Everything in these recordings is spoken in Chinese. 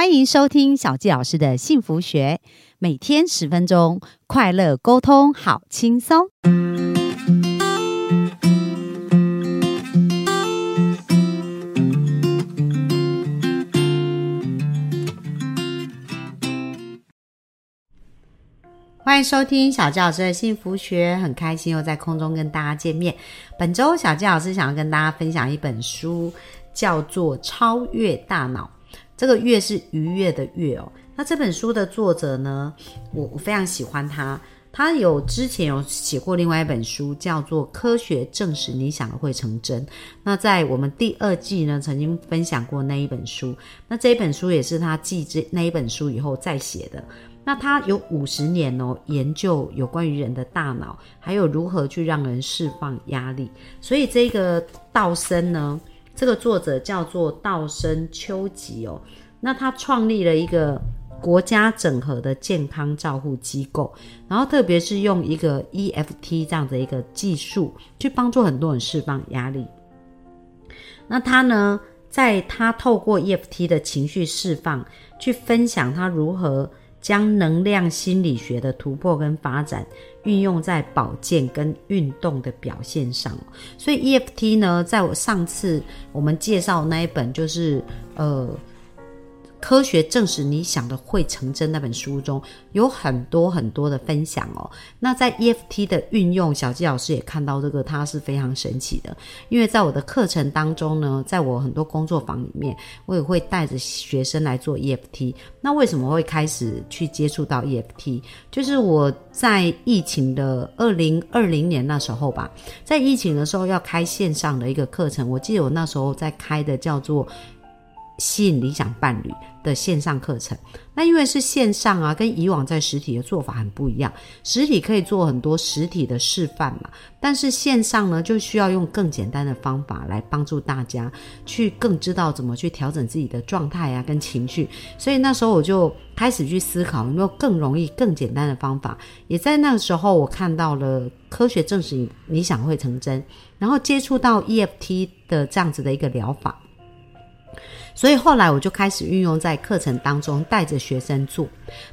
欢迎收听小纪老师的幸福学，每天十分钟，快乐沟通，好轻松。欢迎收听小纪老师的幸福学，很开心又在空中跟大家见面。本周小纪老师想要跟大家分享一本书，叫做《超越大脑》。这个“悦”是愉悦的“悦”哦。那这本书的作者呢，我我非常喜欢他。他有之前有写过另外一本书，叫做《科学证实你想的会成真》。那在我们第二季呢，曾经分享过那一本书。那这一本书也是他继这那一本书以后再写的。那他有五十年哦，研究有关于人的大脑，还有如何去让人释放压力。所以这个道生呢。这个作者叫做道生秋吉哦，那他创立了一个国家整合的健康照护机构，然后特别是用一个 EFT 这样的一个技术去帮助很多人释放压力。那他呢，在他透过 EFT 的情绪释放，去分享他如何。将能量心理学的突破跟发展运用在保健跟运动的表现上，所以 EFT 呢，在我上次我们介绍那一本就是呃。科学证实你想的会成真那本书中有很多很多的分享哦。那在 EFT 的运用，小纪老师也看到这个，它是非常神奇的。因为在我的课程当中呢，在我很多工作坊里面，我也会带着学生来做 EFT。那为什么会开始去接触到 EFT？就是我在疫情的二零二零年那时候吧，在疫情的时候要开线上的一个课程，我记得我那时候在开的叫做。吸引理想伴侣的线上课程，那因为是线上啊，跟以往在实体的做法很不一样。实体可以做很多实体的示范嘛，但是线上呢，就需要用更简单的方法来帮助大家去更知道怎么去调整自己的状态啊，跟情绪。所以那时候我就开始去思考有没有更容易、更简单的方法。也在那个时候，我看到了科学证实你想会成真，然后接触到 EFT 的这样子的一个疗法。所以后来我就开始运用在课程当中，带着学生做。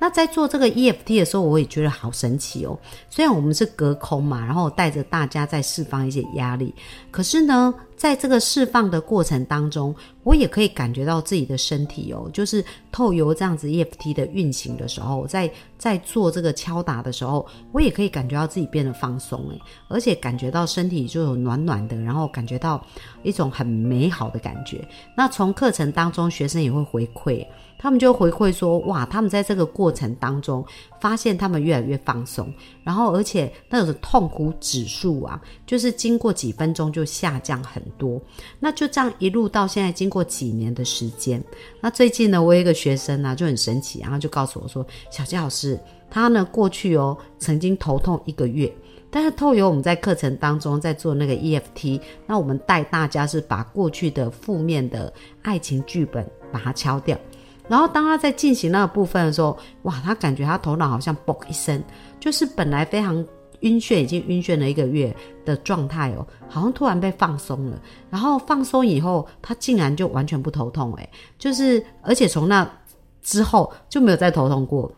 那在做这个 EFT 的时候，我也觉得好神奇哦。虽然我们是隔空嘛，然后带着大家在释放一些压力，可是呢。在这个释放的过程当中，我也可以感觉到自己的身体哦，就是透由这样子 EFT 的运行的时候，在在做这个敲打的时候，我也可以感觉到自己变得放松诶，而且感觉到身体就有暖暖的，然后感觉到一种很美好的感觉。那从课程当中，学生也会回馈。他们就回馈说：“哇，他们在这个过程当中发现他们越来越放松，然后而且那种痛苦指数啊，就是经过几分钟就下降很多。那就这样一路到现在，经过几年的时间。那最近呢，我有一个学生呢就很神奇，然后就告诉我说：小杰老师，他呢过去哦曾经头痛一个月，但是透由我们在课程当中在做那个 EFT，那我们带大家是把过去的负面的爱情剧本把它敲掉。”然后当他在进行那个部分的时候，哇，他感觉他头脑好像嘣一声，就是本来非常晕眩，已经晕眩了一个月的状态哦，好像突然被放松了。然后放松以后，他竟然就完全不头痛，诶，就是而且从那之后就没有再头痛过。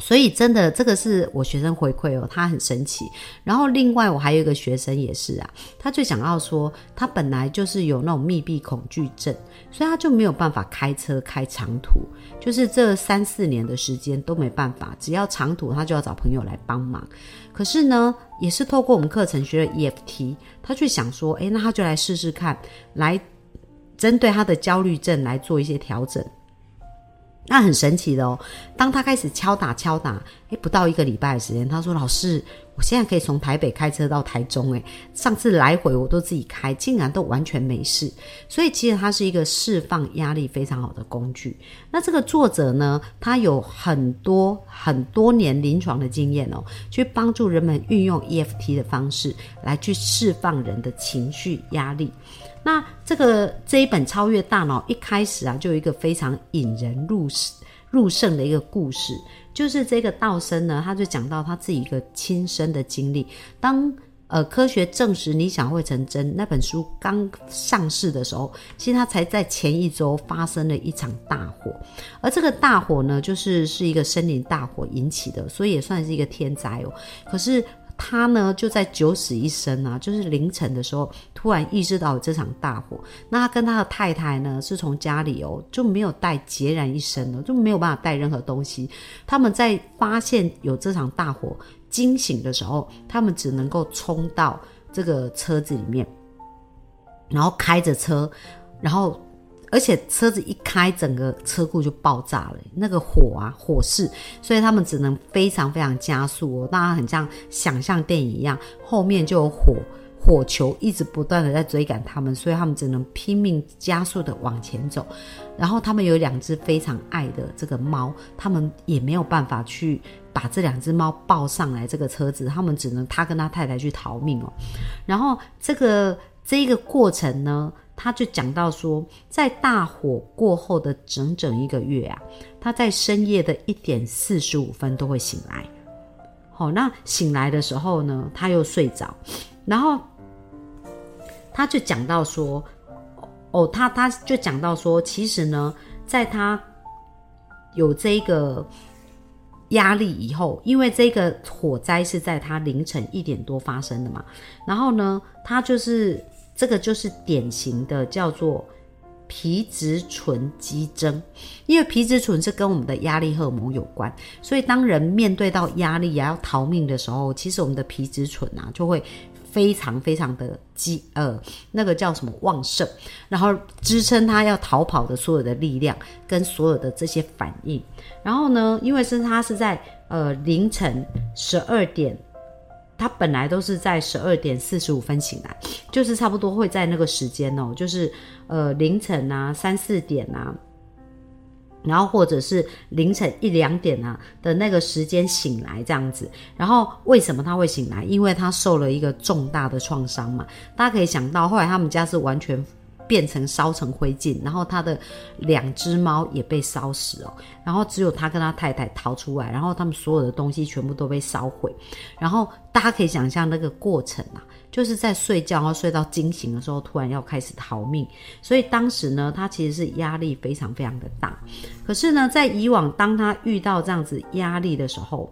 所以真的，这个是我学生回馈哦，他很神奇。然后另外我还有一个学生也是啊，他最想要说，他本来就是有那种密闭恐惧症，所以他就没有办法开车开长途，就是这三四年的时间都没办法，只要长途他就要找朋友来帮忙。可是呢，也是透过我们课程学了 EFT，他去想说，诶，那他就来试试看，来针对他的焦虑症来做一些调整。那很神奇的哦，当他开始敲打敲打，诶，不到一个礼拜的时间，他说：“老师，我现在可以从台北开车到台中，诶，上次来回我都自己开，竟然都完全没事。所以其实它是一个释放压力非常好的工具。那这个作者呢，他有很多很多年临床的经验哦，去帮助人们运用 EFT 的方式来去释放人的情绪压力。”那这个这一本超越大脑一开始啊，就有一个非常引人入入胜的一个故事，就是这个道生呢，他就讲到他自己一个亲身的经历。当呃，科学证实理想会成真那本书刚上市的时候，其实它才在前一周发生了一场大火，而这个大火呢，就是是一个森林大火引起的，所以也算是一个天灾哦。可是他呢，就在九死一生啊，就是凌晨的时候，突然意识到这场大火。那他跟他的太太呢，是从家里哦就没有带孑然一身了，就没有办法带任何东西。他们在发现有这场大火。惊醒的时候，他们只能够冲到这个车子里面，然后开着车，然后而且车子一开，整个车库就爆炸了，那个火啊，火势，所以他们只能非常非常加速哦，大家很像想象电影一样，后面就有火。火球一直不断的在追赶他们，所以他们只能拼命加速的往前走。然后他们有两只非常爱的这个猫，他们也没有办法去把这两只猫抱上来这个车子，他们只能他跟他太太去逃命哦。然后这个这个过程呢，他就讲到说，在大火过后的整整一个月啊，他在深夜的一点四十五分都会醒来。好，那醒来的时候呢，他又睡着，然后。他就讲到说，哦，他他就讲到说，其实呢，在他有这个压力以后，因为这个火灾是在他凌晨一点多发生的嘛，然后呢，他就是这个就是典型的叫做皮质醇激增，因为皮质醇是跟我们的压力荷尔蒙有关，所以当人面对到压力啊要逃命的时候，其实我们的皮质醇啊就会。非常非常的激呃，那个叫什么旺盛，然后支撑他要逃跑的所有的力量跟所有的这些反应。然后呢，因为是他是在呃凌晨十二点，他本来都是在十二点四十五分醒来，就是差不多会在那个时间哦，就是呃凌晨啊三四点啊。然后或者是凌晨一两点啊的那个时间醒来这样子，然后为什么他会醒来？因为他受了一个重大的创伤嘛。大家可以想到，后来他们家是完全变成烧成灰烬，然后他的两只猫也被烧死哦，然后只有他跟他太太逃出来，然后他们所有的东西全部都被烧毁，然后大家可以想象那个过程啊。就是在睡觉，然后睡到惊醒的时候，突然要开始逃命，所以当时呢，他其实是压力非常非常的大。可是呢，在以往当他遇到这样子压力的时候，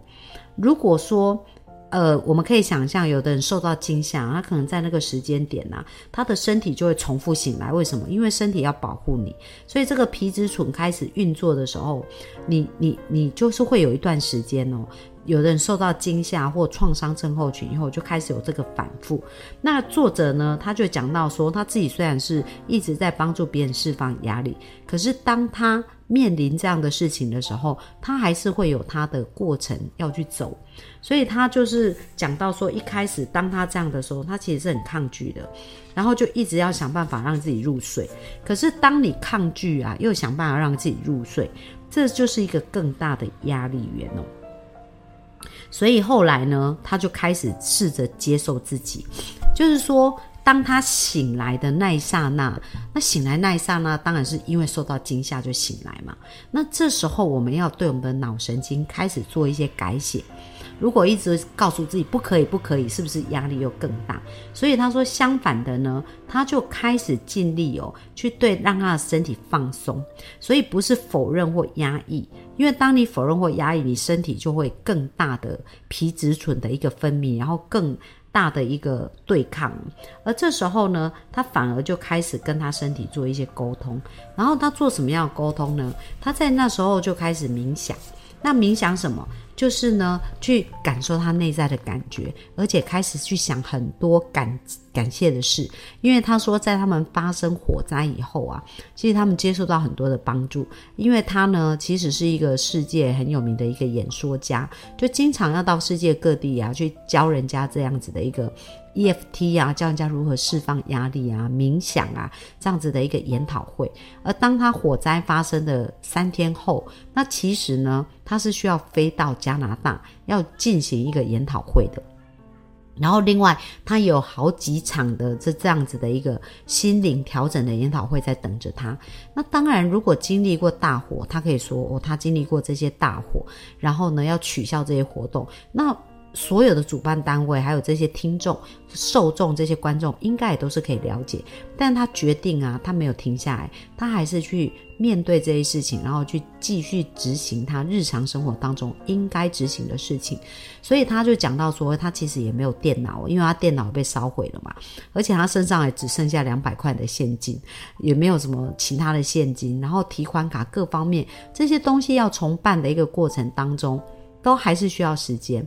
如果说，呃，我们可以想象，有的人受到惊吓，他可能在那个时间点呢，他的身体就会重复醒来。为什么？因为身体要保护你，所以这个皮质醇开始运作的时候，你你你就是会有一段时间哦。有的人受到惊吓或创伤症候群以后，就开始有这个反复。那作者呢，他就讲到说，他自己虽然是一直在帮助别人释放压力，可是当他面临这样的事情的时候，他还是会有他的过程要去走。所以他就是讲到说，一开始当他这样的时候，他其实是很抗拒的，然后就一直要想办法让自己入睡。可是当你抗拒啊，又想办法让自己入睡，这就是一个更大的压力源哦。所以后来呢，他就开始试着接受自己，就是说，当他醒来的那一刹那，那醒来那一刹那，当然是因为受到惊吓就醒来嘛。那这时候我们要对我们的脑神经开始做一些改写。如果一直告诉自己不可以不可以，是不是压力又更大？所以他说相反的呢，他就开始尽力哦，去对让他的身体放松。所以不是否认或压抑，因为当你否认或压抑，你身体就会更大的皮质醇的一个分泌，然后更大的一个对抗。而这时候呢，他反而就开始跟他身体做一些沟通。然后他做什么样的沟通呢？他在那时候就开始冥想。那冥想什么？就是呢，去感受他内在的感觉，而且开始去想很多感感谢的事。因为他说，在他们发生火灾以后啊，其实他们接受到很多的帮助。因为他呢，其实是一个世界很有名的一个演说家，就经常要到世界各地啊，去教人家这样子的一个。EFT 啊，教人家如何释放压力啊，冥想啊，这样子的一个研讨会。而当他火灾发生的三天后，那其实呢，他是需要飞到加加拿大，要进行一个研讨会的。然后另外，他有好几场的这这样子的一个心灵调整的研讨会在等着他。那当然，如果经历过大火，他可以说哦，他经历过这些大火，然后呢，要取消这些活动。那所有的主办单位，还有这些听众、受众、这些观众，应该也都是可以了解。但他决定啊，他没有停下来，他还是去面对这些事情，然后去继续执行他日常生活当中应该执行的事情。所以他就讲到说，他其实也没有电脑，因为他电脑被烧毁了嘛，而且他身上也只剩下两百块的现金，也没有什么其他的现金，然后提款卡各方面这些东西要重办的一个过程当中。都还是需要时间，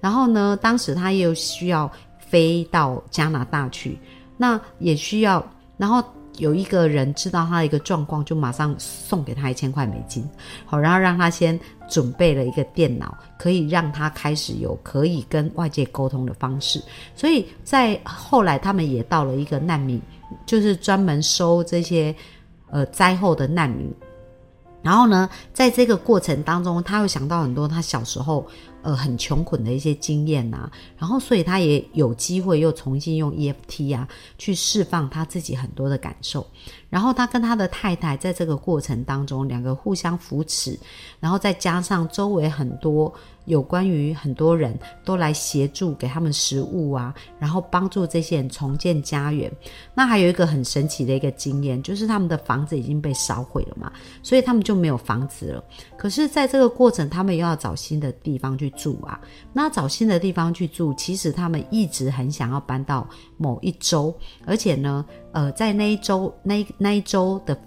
然后呢，当时他又需要飞到加拿大去，那也需要，然后有一个人知道他的一个状况，就马上送给他一千块美金，好，然后让他先准备了一个电脑，可以让他开始有可以跟外界沟通的方式。所以在后来，他们也到了一个难民，就是专门收这些呃灾后的难民。然后呢，在这个过程当中，他又想到很多他小时候呃很穷困的一些经验呐，然后所以他也有机会又重新用 EFT 啊去释放他自己很多的感受。然后他跟他的太太在这个过程当中，两个互相扶持，然后再加上周围很多。有关于很多人都来协助，给他们食物啊，然后帮助这些人重建家园。那还有一个很神奇的一个经验，就是他们的房子已经被烧毁了嘛，所以他们就没有房子了。可是，在这个过程，他们又要找新的地方去住啊。那找新的地方去住，其实他们一直很想要搬到某一周，而且呢，呃，在那一周那那一周的。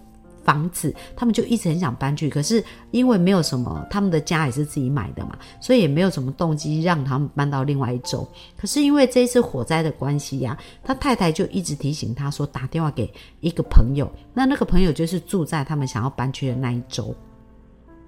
房子，他们就一直很想搬去，可是因为没有什么，他们的家也是自己买的嘛，所以也没有什么动机让他们搬到另外一周。可是因为这一次火灾的关系呀，他太太就一直提醒他说，打电话给一个朋友，那那个朋友就是住在他们想要搬去的那一周。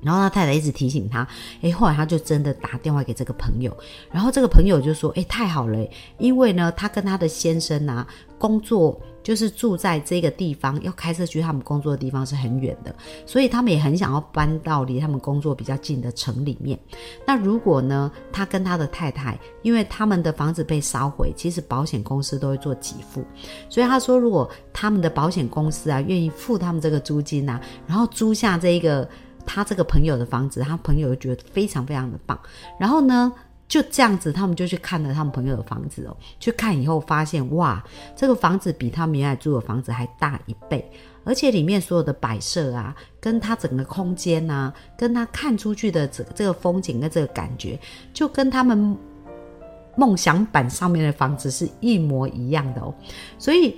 然后他太太一直提醒他，诶，后来他就真的打电话给这个朋友，然后这个朋友就说，诶，太好了，因为呢，他跟他的先生啊，工作就是住在这个地方，要开车去他们工作的地方是很远的，所以他们也很想要搬到离他们工作比较近的城里面。那如果呢，他跟他的太太，因为他们的房子被烧毁，其实保险公司都会做给付，所以他说，如果他们的保险公司啊，愿意付他们这个租金啊，然后租下这一个。他这个朋友的房子，他朋友觉得非常非常的棒。然后呢，就这样子，他们就去看了他们朋友的房子哦。去看以后发现，哇，这个房子比他们原来住的房子还大一倍，而且里面所有的摆设啊，跟他整个空间啊，跟他看出去的这这个风景跟这个感觉，就跟他们梦想版上面的房子是一模一样的哦。所以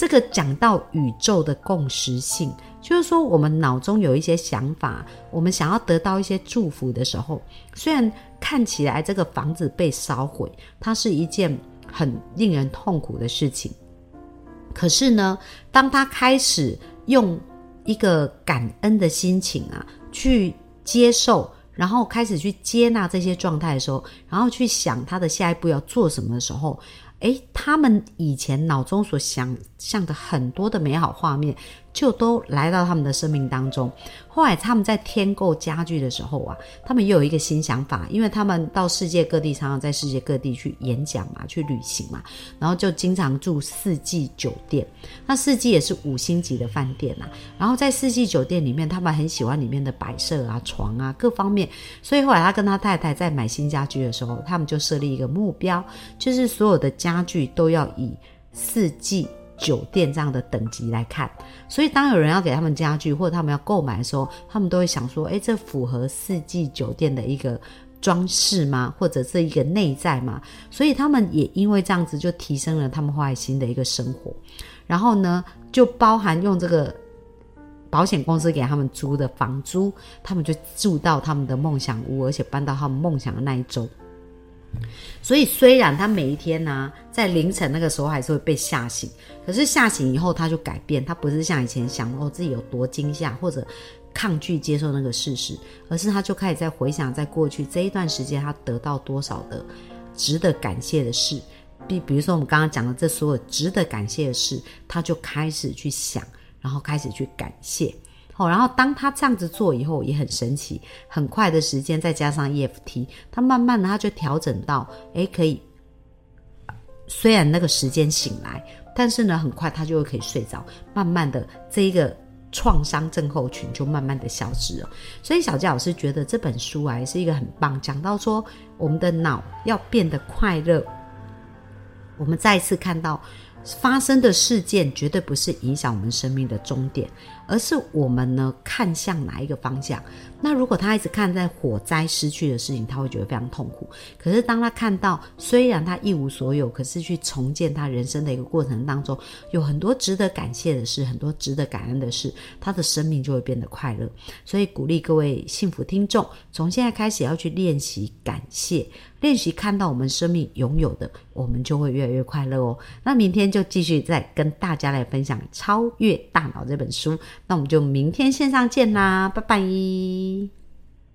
这个讲到宇宙的共识性。就是说，我们脑中有一些想法，我们想要得到一些祝福的时候，虽然看起来这个房子被烧毁，它是一件很令人痛苦的事情，可是呢，当他开始用一个感恩的心情啊，去接受，然后开始去接纳这些状态的时候，然后去想他的下一步要做什么的时候。诶，他们以前脑中所想象的很多的美好画面，就都来到他们的生命当中。后来他们在添购家具的时候啊，他们又有一个新想法，因为他们到世界各地，常常在世界各地去演讲嘛，去旅行嘛，然后就经常住四季酒店。那四季也是五星级的饭店呐。然后在四季酒店里面，他们很喜欢里面的摆设啊、床啊各方面。所以后来他跟他太太在买新家具的时候，他们就设立一个目标，就是所有的家家具都要以四季。酒店这样的等级来看，所以当有人要给他们家具或者他们要购买的时候，他们都会想说：，诶，这符合四季酒店的一个装饰吗？或者是一个内在吗？所以他们也因为这样子，就提升了他们花爱心的一个生活。然后呢，就包含用这个保险公司给他们租的房租，他们就住到他们的梦想屋，而且搬到他们梦想的那一周。所以，虽然他每一天呢，在凌晨那个时候还是会被吓醒，可是吓醒以后他就改变，他不是像以前想哦自己有多惊吓或者抗拒接受那个事实，而是他就开始在回想在过去这一段时间他得到多少的值得感谢的事，比比如说我们刚刚讲的这所有值得感谢的事，他就开始去想，然后开始去感谢。然后当他这样子做以后，也很神奇，很快的时间，再加上 EFT，他慢慢的他就调整到，诶，可以，虽然那个时间醒来，但是呢，很快他就会可以睡着，慢慢的这一个创伤症候群就慢慢的消失了。所以小佳老师觉得这本书啊，是一个很棒，讲到说我们的脑要变得快乐，我们再一次看到。发生的事件绝对不是影响我们生命的终点，而是我们呢看向哪一个方向。那如果他一直看在火灾失去的事情，他会觉得非常痛苦。可是当他看到虽然他一无所有，可是去重建他人生的一个过程当中，有很多值得感谢的事，很多值得感恩的事，他的生命就会变得快乐。所以鼓励各位幸福听众，从现在开始要去练习感谢，练习看到我们生命拥有的，我们就会越来越快乐哦。那明天就继续再跟大家来分享《超越大脑》这本书。那我们就明天线上见啦，拜拜。